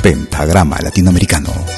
Pentagrama Latinoamericano.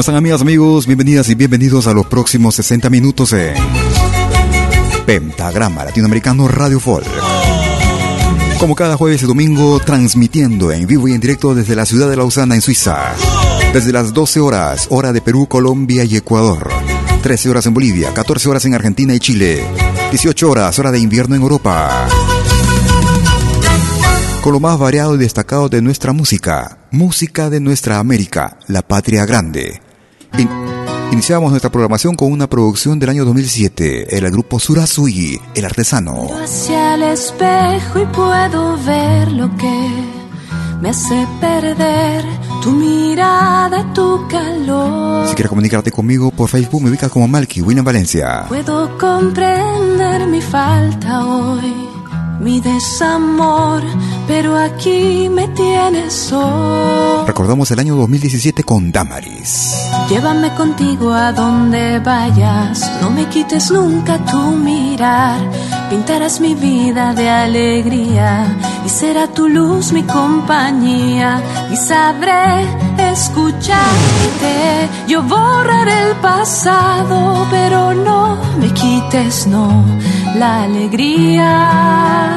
¿Cómo están amigas, amigos? Bienvenidas y bienvenidos a los próximos 60 minutos en Pentagrama Latinoamericano Radio Folk. Como cada jueves y domingo, transmitiendo en vivo y en directo desde la ciudad de Lausana, en Suiza. Desde las 12 horas, hora de Perú, Colombia y Ecuador. 13 horas en Bolivia, 14 horas en Argentina y Chile. 18 horas, hora de invierno en Europa con lo más variado y destacado de nuestra música, música de nuestra América, la patria grande. Iniciamos nuestra programación con una producción del año 2007, el grupo Surasui, El Artesano. hacia el espejo y puedo ver lo que me hace perder tu mirada, tu calor. Si quieres comunicarte conmigo por Facebook, me ubicas como Malky, William Valencia. Puedo comprender mi falta hoy mi desamor, pero aquí me tienes hoy. Recordamos el año 2017 con Damaris. Llévame contigo a donde vayas, no me quites nunca tu mirar. Pintarás mi vida de alegría y será tu luz mi compañía y sabré escucharte. Yo borraré el pasado, pero no me quites, no, la alegría,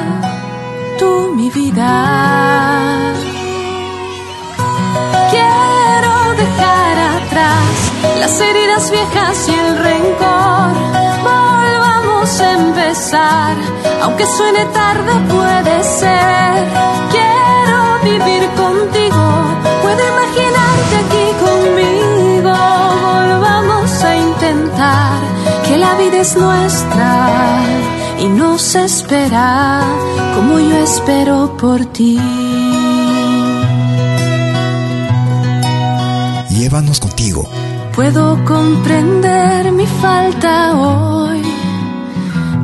tú mi vida. Quiero dejar atrás las heridas viejas y el rencor. Volvamos a empezar, aunque suene tarde puede ser. Quiero vivir contigo, puedo imaginarte aquí conmigo. Volvamos a intentar que la vida es nuestra y nos espera como yo espero por ti. Llévanos contigo. Puedo comprender mi falta hoy,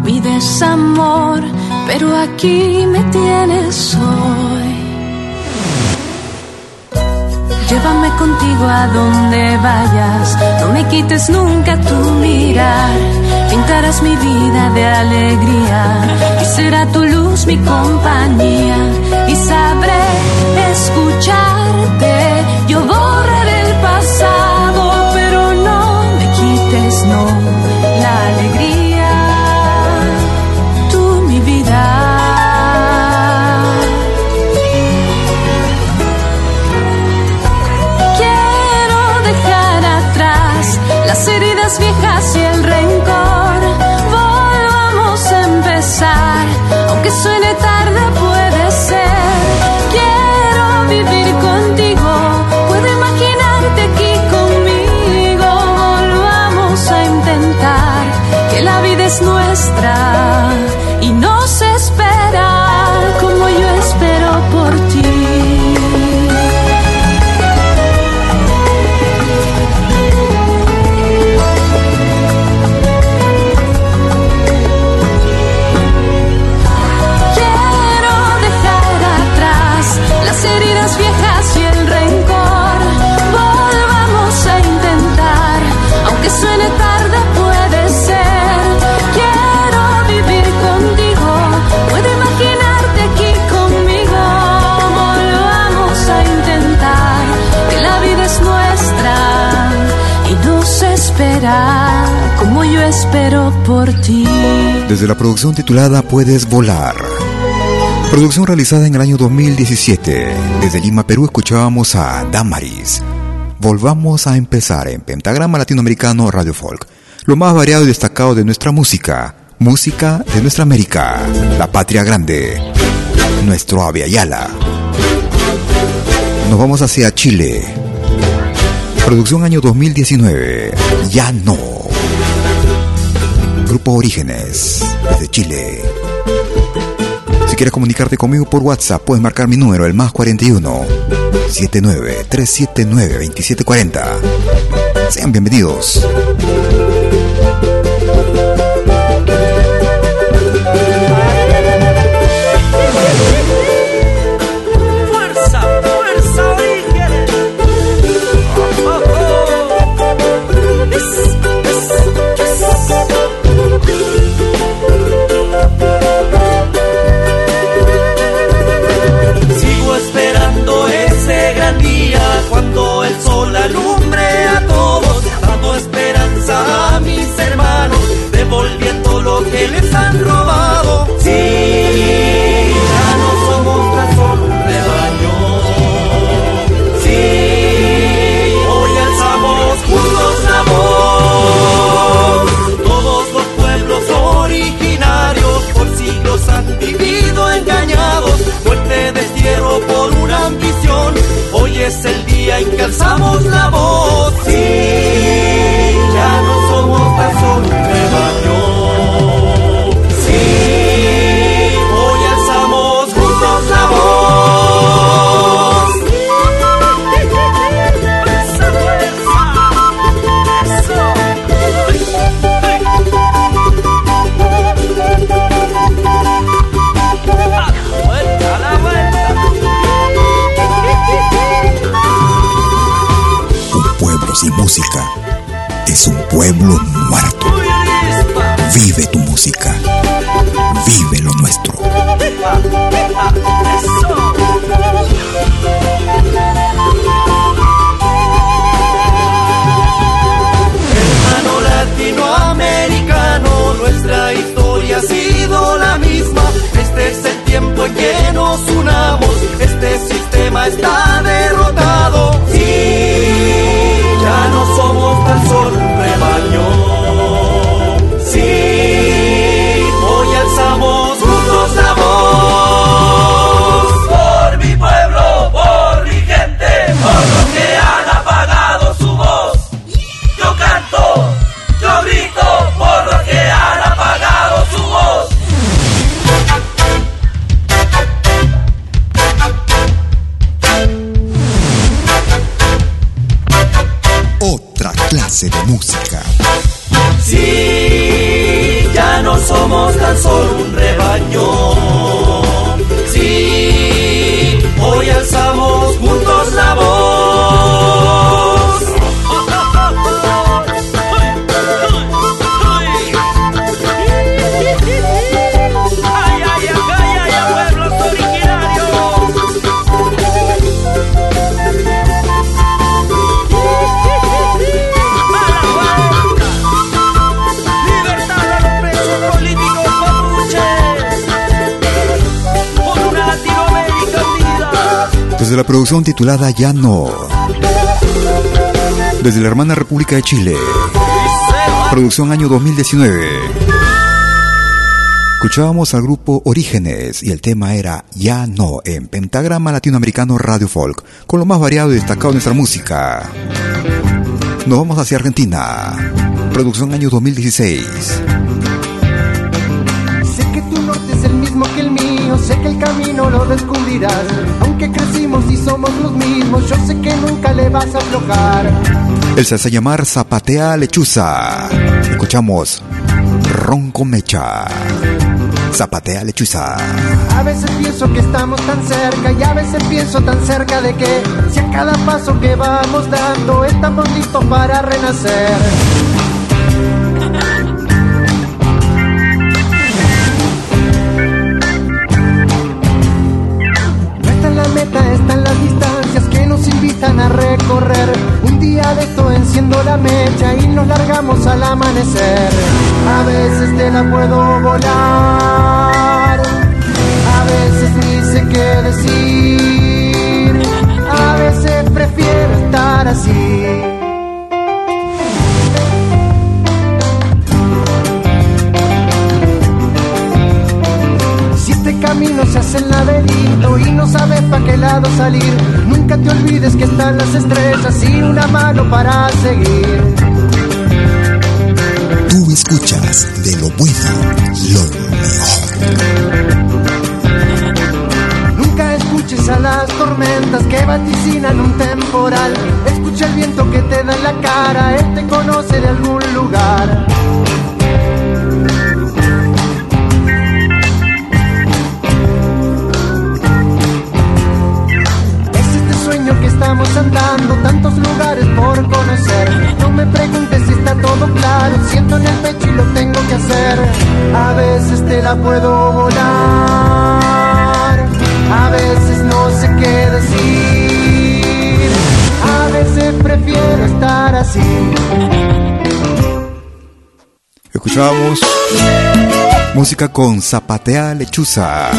mi desamor, pero aquí me tienes hoy. Llévame contigo a donde vayas, no me quites nunca tu mirar. Pintarás mi vida de alegría y será tu luz mi compañía. Y sabré escucharte, yo borraré el pasado, pero no me quites, no, la alegría, tú mi vida. Quiero dejar atrás las heridas viejas y Desde la producción titulada Puedes volar. Producción realizada en el año 2017. Desde Lima, Perú, escuchábamos a Damaris. Volvamos a empezar en Pentagrama Latinoamericano Radio Folk. Lo más variado y destacado de nuestra música. Música de nuestra América. La patria grande. Nuestro Ave Ayala. Nos vamos hacia Chile. Producción año 2019. Ya no. Grupo Orígenes, desde Chile. Si quieres comunicarte conmigo por WhatsApp, puedes marcar mi número, el más 41 79 379 2740. Sean bienvenidos. Somos tan solo un rebaño. Desde la producción titulada Ya no. Desde la hermana República de Chile. Producción año 2019. Escuchábamos al grupo Orígenes y el tema era Ya no en Pentagrama Latinoamericano Radio Folk, con lo más variado y destacado de nuestra música. Nos vamos hacia Argentina. Producción año 2016. Sé que el camino lo descubrirás. Aunque crecimos y somos los mismos, yo sé que nunca le vas a aflojar. Él se hace llamar Zapatea Lechuza. Escuchamos Ronco Mecha. Zapatea Lechuza. A veces pienso que estamos tan cerca y a veces pienso tan cerca de que si a cada paso que vamos dando estamos listos para renacer. La mecha y nos largamos al amanecer. A veces te la puedo volar, a veces ni sé qué decir, a veces prefiero estar así. Las estrellas y una mano para seguir. Tú escuchas de lo bueno, lo mejor. Nunca escuches a las tormentas que vaticinan un temporal. Escucha el viento que te da en la cara, él te conoce de algún lugar. Tantos lugares por conocer. No me preguntes si está todo claro, siento en el pecho y lo tengo que hacer. A veces te la puedo volar, a veces no sé qué decir, a veces prefiero estar así. Escuchábamos música con Zapatea Lechuza.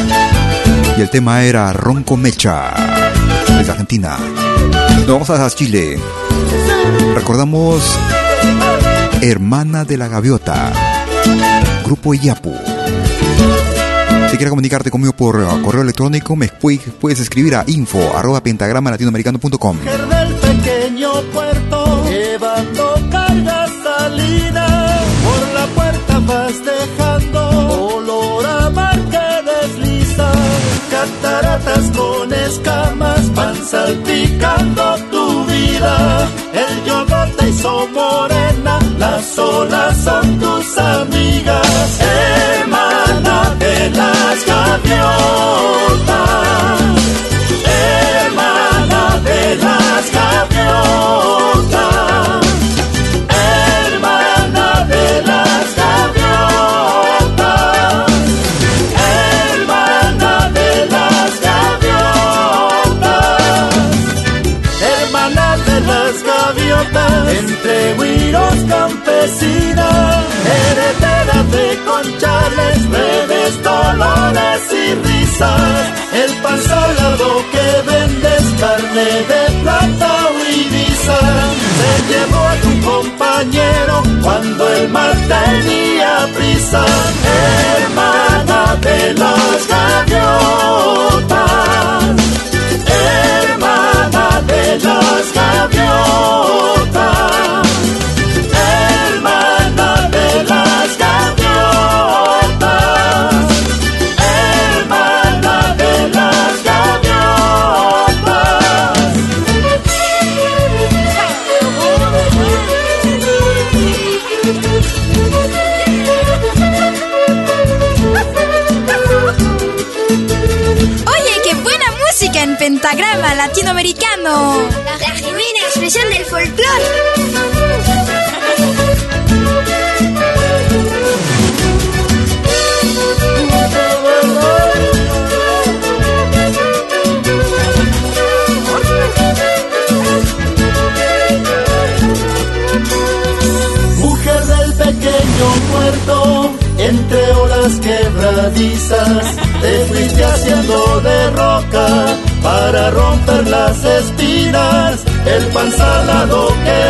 Y el tema era Ronco Mecha. Desde Argentina. Nos vamos a Chile. Recordamos Hermana de la Gaviota. Grupo Iyapu. Si quieres comunicarte conmigo por correo electrónico, me puedes, escribir a info arroba pentagrama latinoamericano.com. escamas van salpicando tu vida. El yogote hizo morena, las olas son tus amigas. Y el pan salado que vendes, carne de plata o Ibiza. Se llevó a tu compañero cuando el mar tenía prisa, hermana de las gaviotas. Te fuiste haciendo de roca para romper las espinas. El pan salado que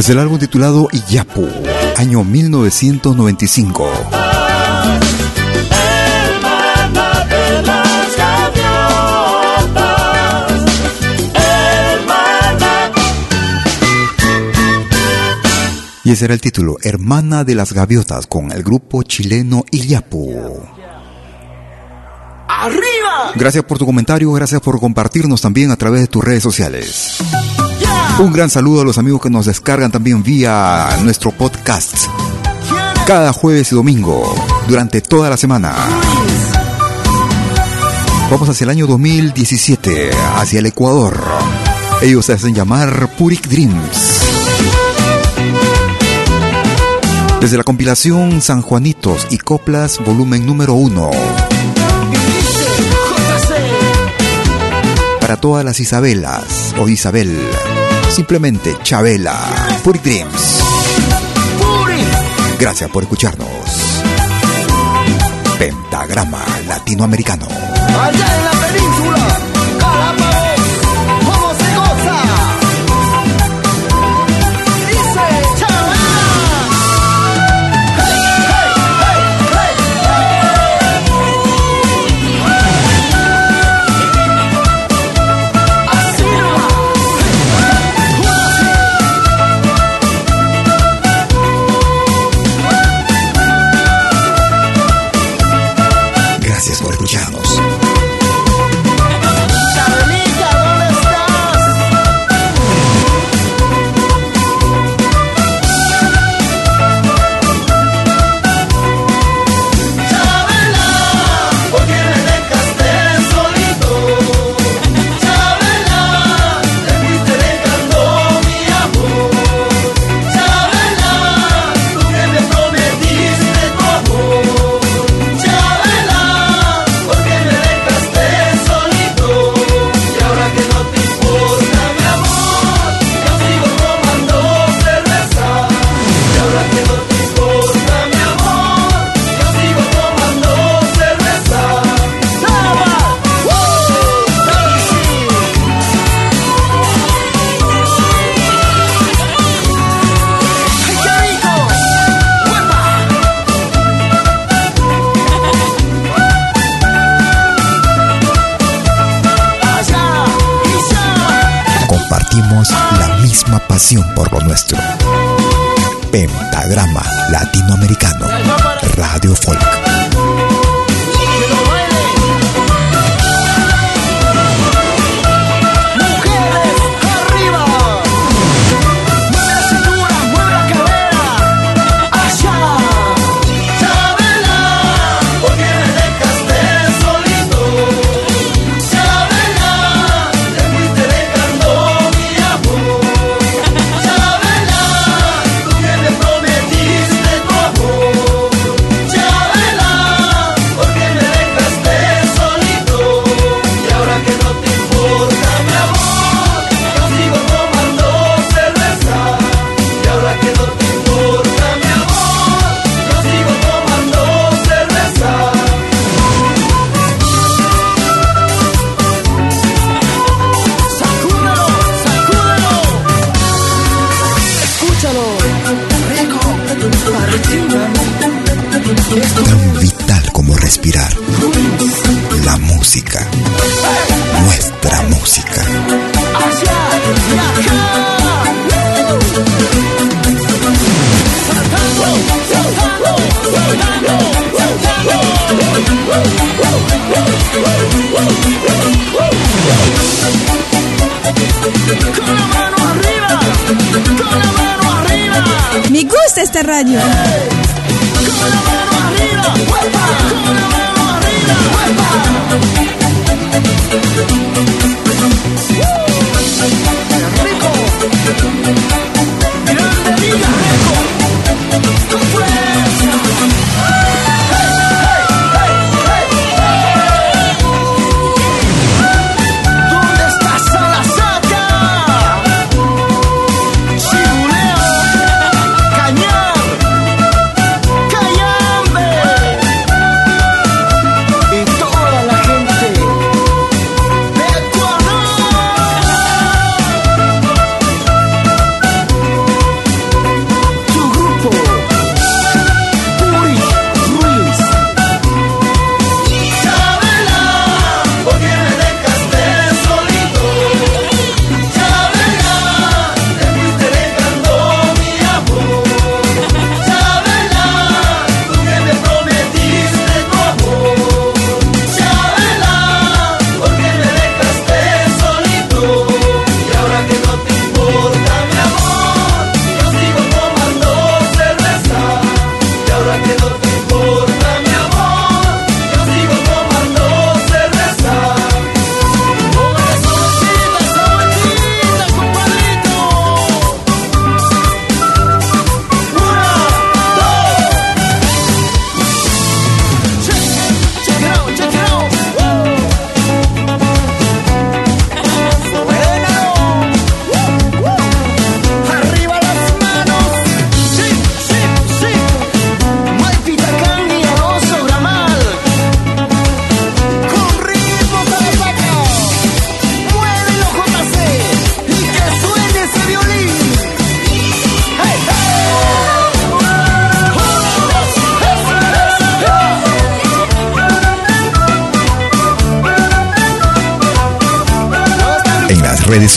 Desde el álbum titulado Iyapu, año 1995. hermana de las gaviotas, hermana. Y ese era el título, Hermana de las Gaviotas, con el grupo chileno Iyapu. ¡Arriba! Gracias por tu comentario, gracias por compartirnos también a través de tus redes sociales. Un gran saludo a los amigos que nos descargan también vía nuestro podcast. Cada jueves y domingo, durante toda la semana. Vamos hacia el año 2017, hacia el Ecuador. Ellos se hacen llamar Purik Dreams. Desde la compilación San Juanitos y Coplas, volumen número 1. Para todas las Isabelas o Isabel, simplemente Chabela, Purik Dreams. Gracias por escucharnos. Pentagrama Latinoamericano.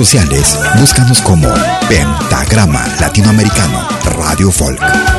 sociales, búscanos como Pentagrama Latinoamericano Radio Folk.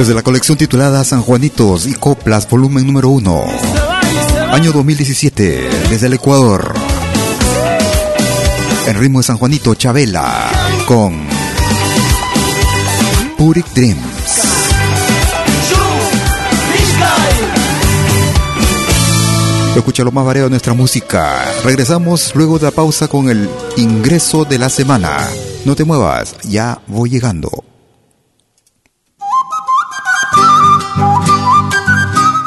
Desde la colección titulada San Juanitos y Coplas, volumen número 1. Año 2017, desde el Ecuador. En ritmo de San Juanito, Chabela, con Puric Dreams. Escucha lo más variado de nuestra música. Regresamos luego de la pausa con el ingreso de la semana. No te muevas, ya voy llegando.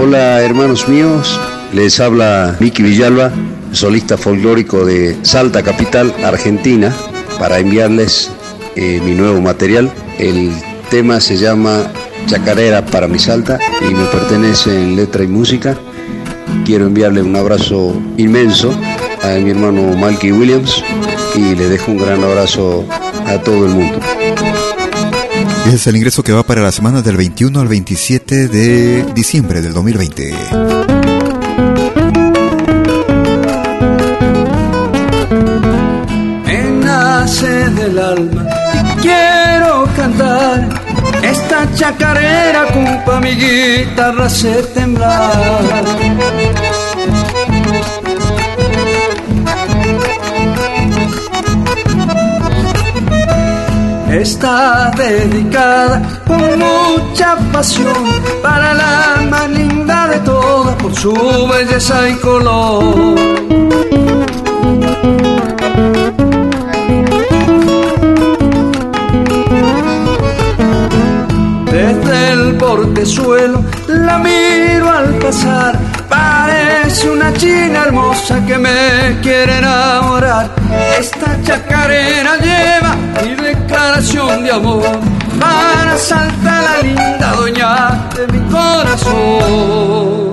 Hola hermanos míos, les habla Miki Villalba, solista folclórico de Salta Capital, Argentina, para enviarles eh, mi nuevo material. El tema se llama Chacarera para mi Salta y me pertenece en letra y música. Quiero enviarle un abrazo inmenso a mi hermano Malky Williams y le dejo un gran abrazo a todo el mundo. Es el ingreso que va para la semana del 21 al 27 de diciembre del 2020. Me nace del alma quiero cantar esta chacarera culpa mi guitarra hacer temblar. Está dedicada con mucha pasión para la más linda de todas por su belleza y color. Desde el portezuelo la miro al pasar. Parece una china hermosa que me quiere enamorar. Esta chacarera lleva mi declaración de amor para saltar la linda doña de mi corazón.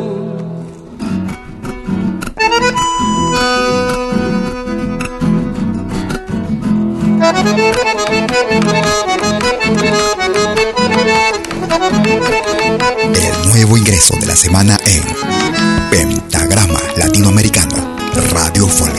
El nuevo ingreso de la semana en Pentagrama Latinoamericano Radio Folk.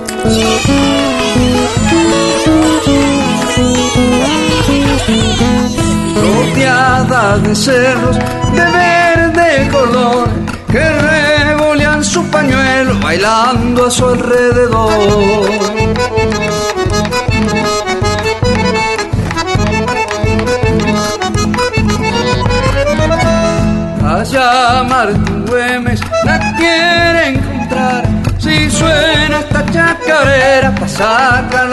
De cerros de verde color que revolean su pañuelo bailando a su alrededor. Allá Martín Güemes la quiere encontrar si suena esta chacarera para sacarla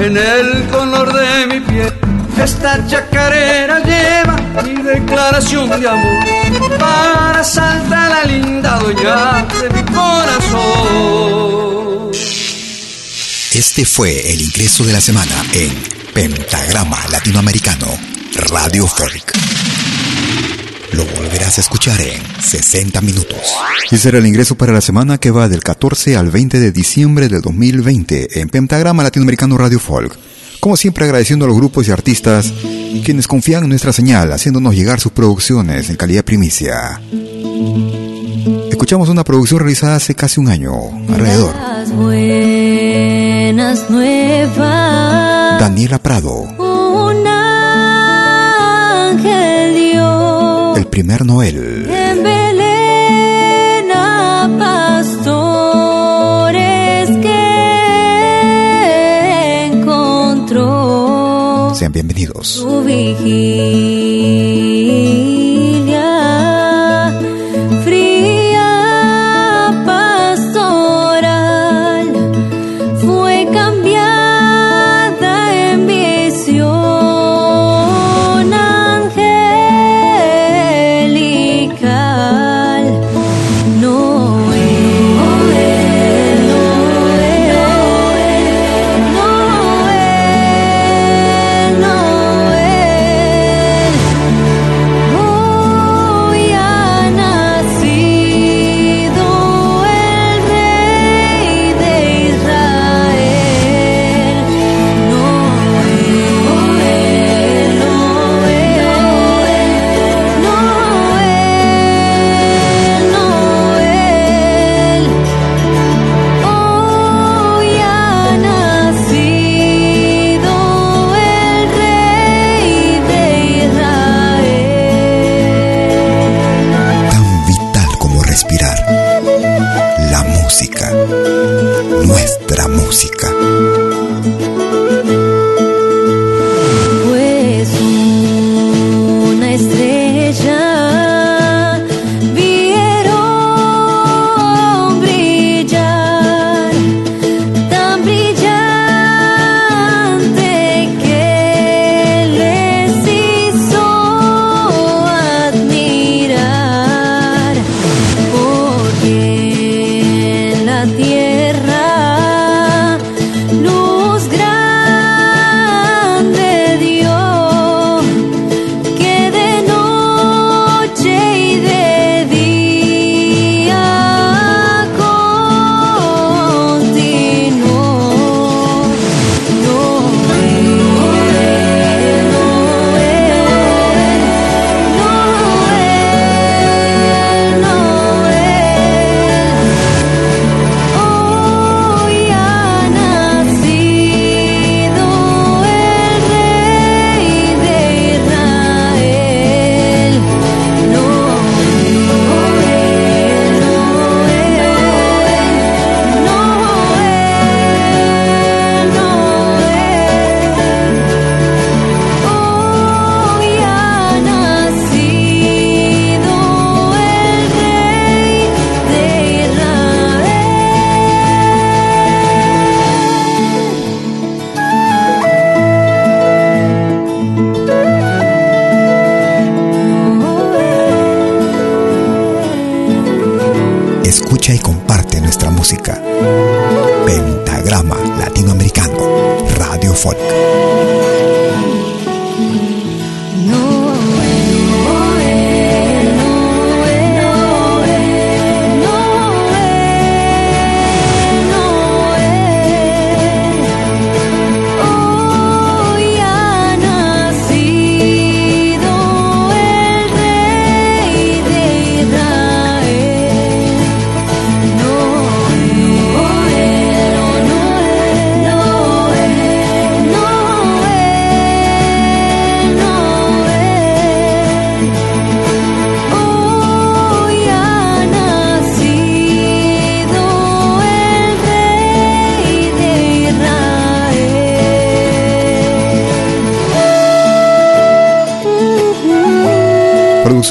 en el color de mi piel. Esta chacarera lleva mi declaración de amor para Santa la linda doña de mi corazón. Este fue el ingreso de la semana en Pentagrama Latinoamericano, Radio Folk. Volverás a escuchar en 60 minutos. Y será el ingreso para la semana que va del 14 al 20 de diciembre del 2020 en Pentagrama Latinoamericano Radio Folk. Como siempre agradeciendo a los grupos y artistas quienes confían en nuestra señal, haciéndonos llegar sus producciones en calidad primicia. Escuchamos una producción realizada hace casi un año, alrededor. Las buenas nuevas. Daniela Prado, Primer Noel, en Belén a pastores que encontró sean bienvenidos. su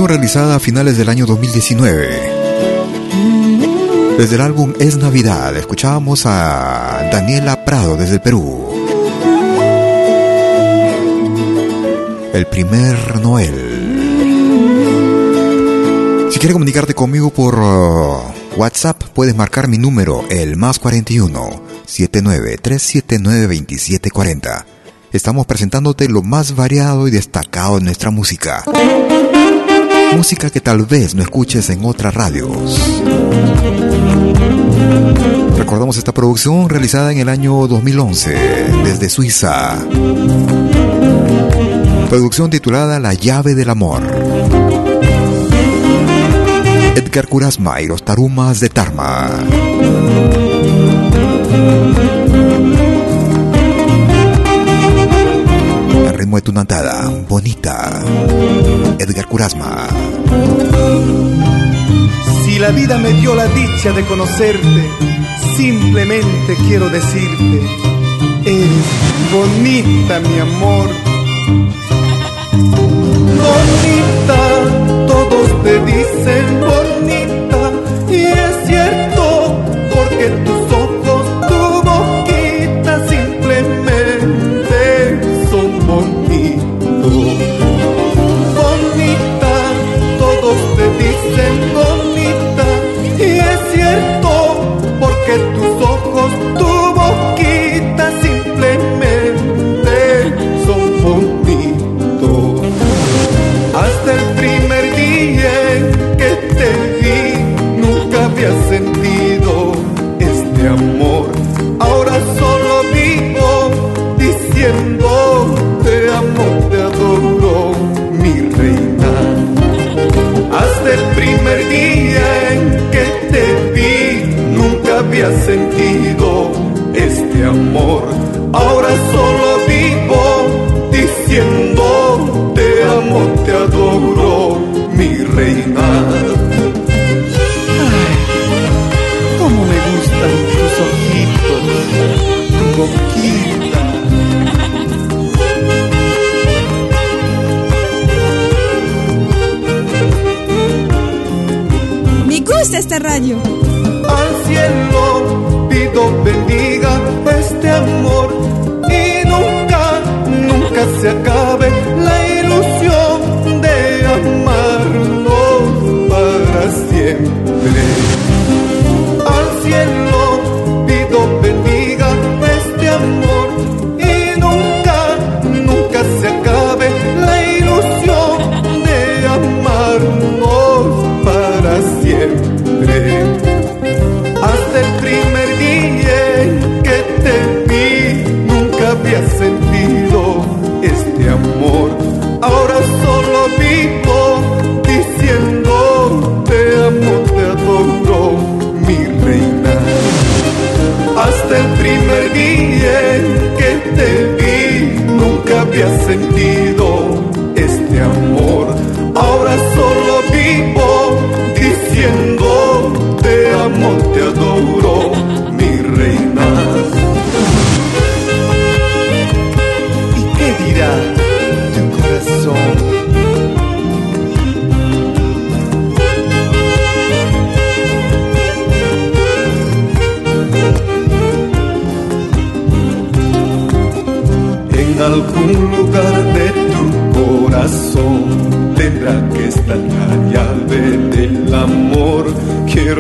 realizada a finales del año 2019. Desde el álbum Es Navidad, escuchábamos a Daniela Prado desde el Perú. El primer Noel. Si quieres comunicarte conmigo por uh, WhatsApp, puedes marcar mi número, el más 41 79 379 2740. Estamos presentándote lo más variado y destacado de nuestra música. Música que tal vez no escuches en otras radios. Recordamos esta producción realizada en el año 2011 desde Suiza. Producción titulada La llave del amor. Edgar Kurasma y los Tarumas de Tarma. Ritmo de tu nantada, bonita. Edgar Kurasma. Si la vida me dio la dicha de conocerte, simplemente quiero decirte, eres bonita mi amor. Bonita, todos te dicen bonita, sentido este amor. Ahora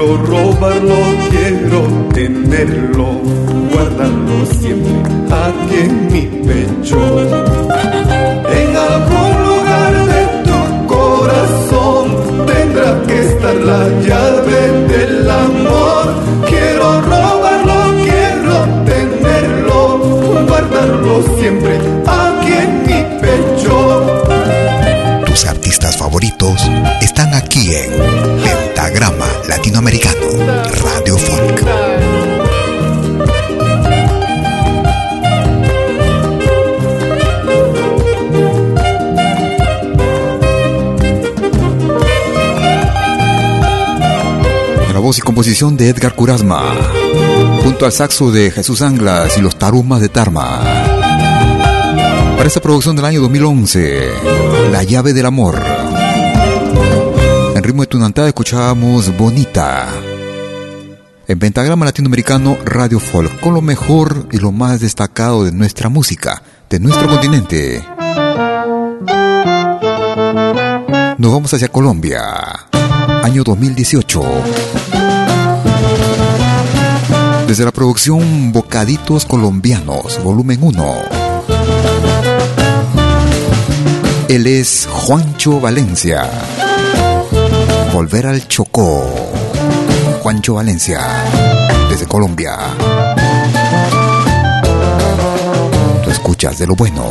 Quiero robarlo, quiero tenerlo, guardarlo siempre aquí en mi pecho. Latinoamericano Radio Folk. La voz y composición de Edgar Kurasma, junto al saxo de Jesús Anglas y los tarumas de Tarma. Para esta producción del año 2011, La llave del amor. Ritmo de Tunantá escuchábamos Bonita. En Pentagrama Latinoamericano Radio Folk, con lo mejor y lo más destacado de nuestra música, de nuestro continente. Nos vamos hacia Colombia, año 2018. Desde la producción Bocaditos Colombianos, volumen 1. Él es Juancho Valencia. Volver al Chocó. Juancho Valencia, desde Colombia. Tú escuchas de lo bueno.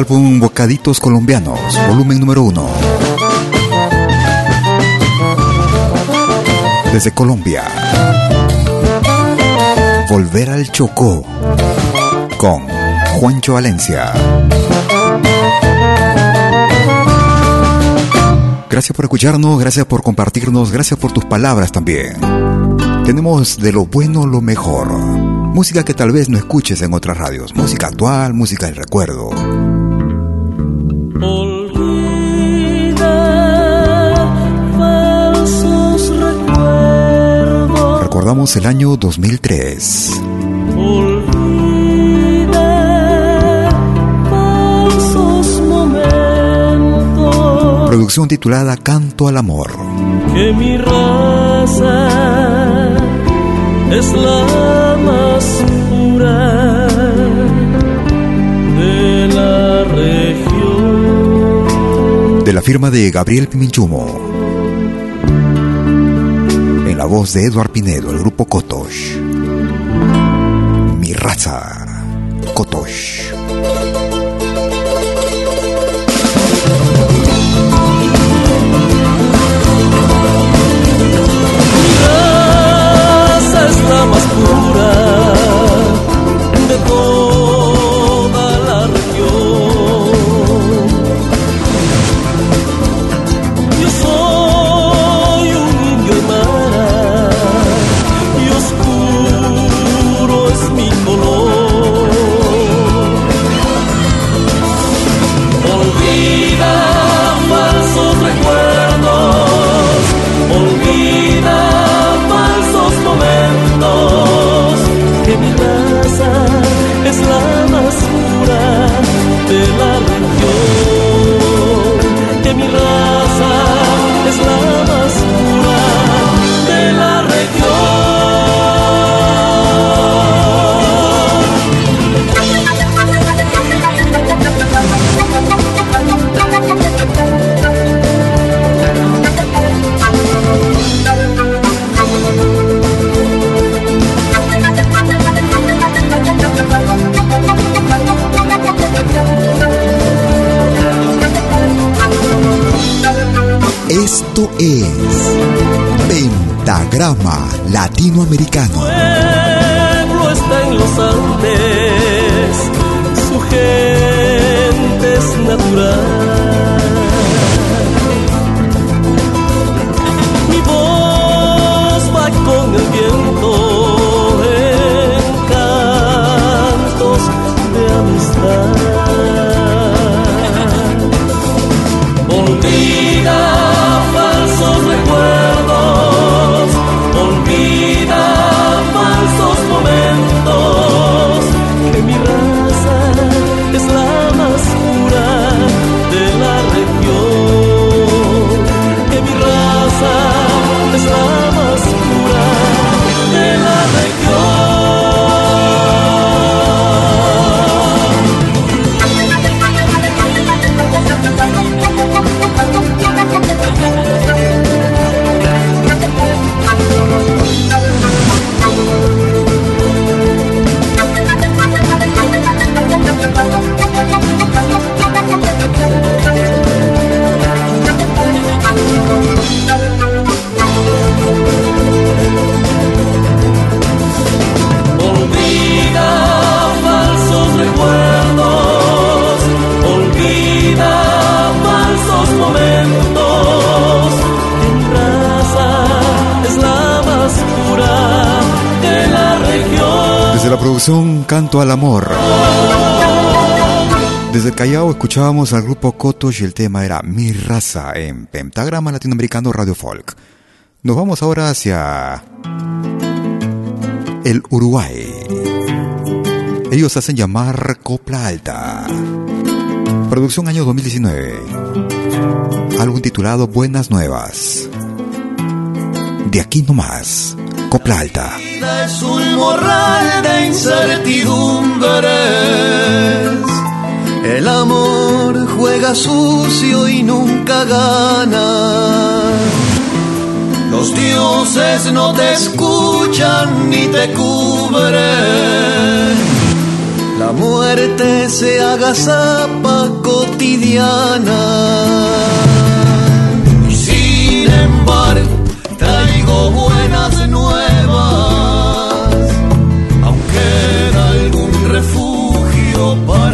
Álbum Bocaditos Colombianos, volumen número 1. Desde Colombia. Volver al Chocó. Con Juancho Valencia. Gracias por escucharnos, gracias por compartirnos, gracias por tus palabras también. Tenemos de lo bueno lo mejor. Música que tal vez no escuches en otras radios. Música actual, música del recuerdo. Recordamos el año 2003. Olvida falsos momentos. Producción titulada Canto al Amor. Que mi raza es la más pura de la región. De la firma de Gabriel Piminchumo. Voz de Eduard Pinedo, el grupo Kotosh. Mi raza. Kotosh. Mi raza es más pura Esto es Pentagrama Latinoamericano. Escuchábamos al grupo Cotos y el tema era Mi raza en Pentagrama Latinoamericano Radio Folk. Nos vamos ahora hacia el Uruguay. Ellos hacen llamar Copla Alta. Producción año 2019. Álbum titulado Buenas Nuevas. De aquí nomás, Copla Alta. es un morral de incertidumbres. El amor juega sucio y nunca gana. Los dioses no te escuchan ni te cubren. La muerte se haga zapa cotidiana. Y sin embargo, traigo buenas nuevas. Aunque da algún refugio para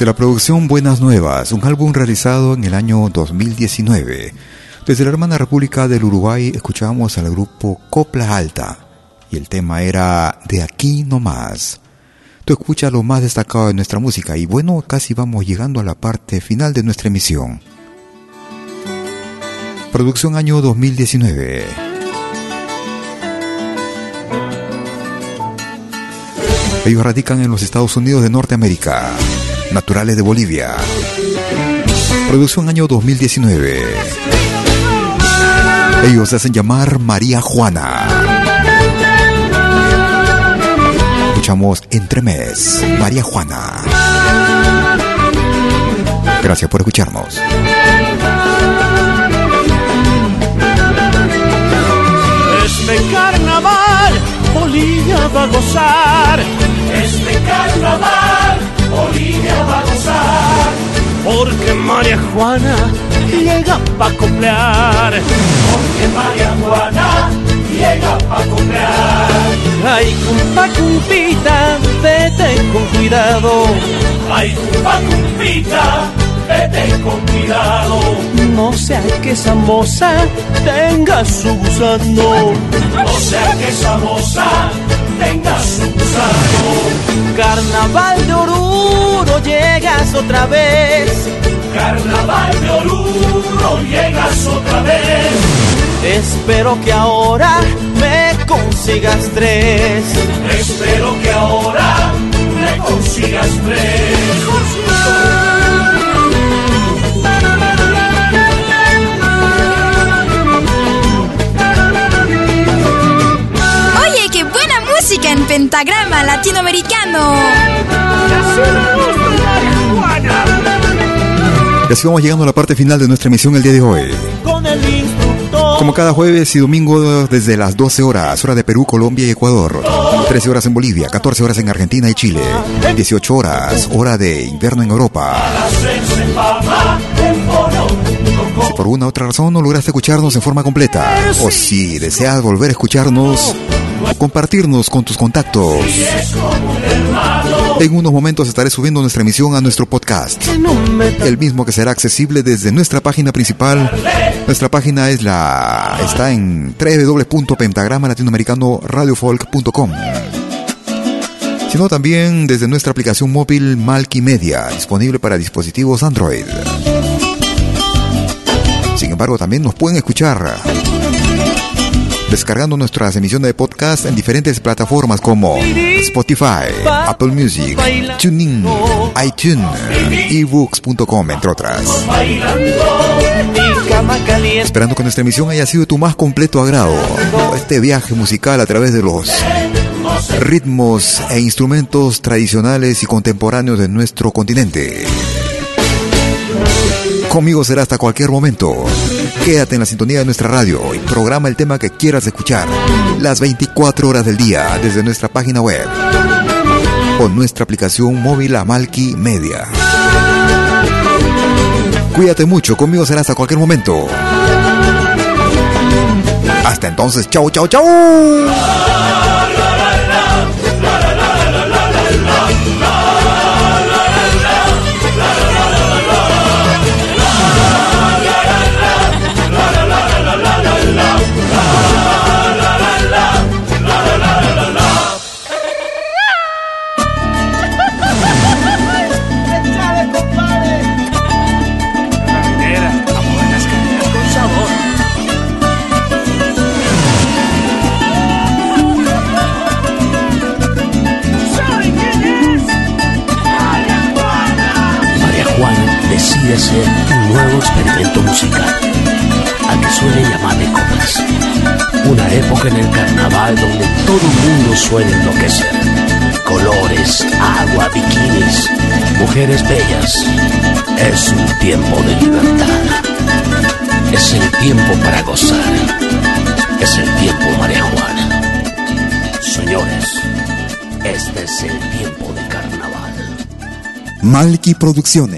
La producción Buenas Nuevas, un álbum realizado en el año 2019. Desde la hermana República del Uruguay escuchamos al grupo Copla Alta y el tema era De aquí no más. Tú escuchas lo más destacado de nuestra música y bueno, casi vamos llegando a la parte final de nuestra emisión. Producción año 2019. Ellos radican en los Estados Unidos de Norteamérica, naturales de Bolivia. Producción año 2019. Ellos se hacen llamar María Juana. Escuchamos Entremés, María Juana. Gracias por escucharnos. Este carnaval Bolivia va a gozar. Este carnaval Bolivia va a gozar. Porque María Juana llega pa' cumplear. Porque María Juana llega pa' cumplear. Ay, cumpa, cumpita, vete con cuidado. Ay, cumpa, cumpita, vete con cuidado. No sea que esa moza tenga su gusano. No sea que esa moza tenga su gusano. Carnaval de Oruro, llegas otra vez. Carnaval de Oruro, llegas otra vez. Espero que ahora me consigas tres. Espero que ahora me consigas tres. Música en pentagrama latinoamericano. Y así vamos llegando a la parte final de nuestra emisión el día de hoy. Como cada jueves y domingo desde las 12 horas, hora de Perú, Colombia y Ecuador. 13 horas en Bolivia, 14 horas en Argentina y Chile. 18 horas, hora de invierno en Europa. Si por una u otra razón no lograste escucharnos en forma completa, o si deseas volver a escucharnos, compartirnos con tus contactos. En unos momentos estaré subiendo nuestra emisión a nuestro podcast, el mismo que será accesible desde nuestra página principal. Nuestra página es la está en www.pentagrama latinoamericano radiofolk.com. Sino también desde nuestra aplicación móvil Malky Media, disponible para dispositivos Android. Sin embargo, también nos pueden escuchar descargando nuestras emisiones de podcast en diferentes plataformas como Spotify, Apple Music, TuneIn, iTunes, ebooks.com, entre otras. Esperando que nuestra emisión haya sido tu más completo agrado. Este viaje musical a través de los ritmos e instrumentos tradicionales y contemporáneos de nuestro continente. Conmigo será hasta cualquier momento. Quédate en la sintonía de nuestra radio y programa el tema que quieras escuchar las 24 horas del día desde nuestra página web o nuestra aplicación móvil Amalki Media. Cuídate mucho, conmigo será hasta cualquier momento. Hasta entonces, chau, chau, chau. Decide hacer un nuevo experimento musical, al que suele llamarle copas. Una época en el carnaval donde todo el mundo suele enloquecer. Colores, agua, bikinis, mujeres bellas. Es un tiempo de libertad. Es el tiempo para gozar. Es el tiempo María Juana. Señores, este es el tiempo del carnaval. Malky Producciones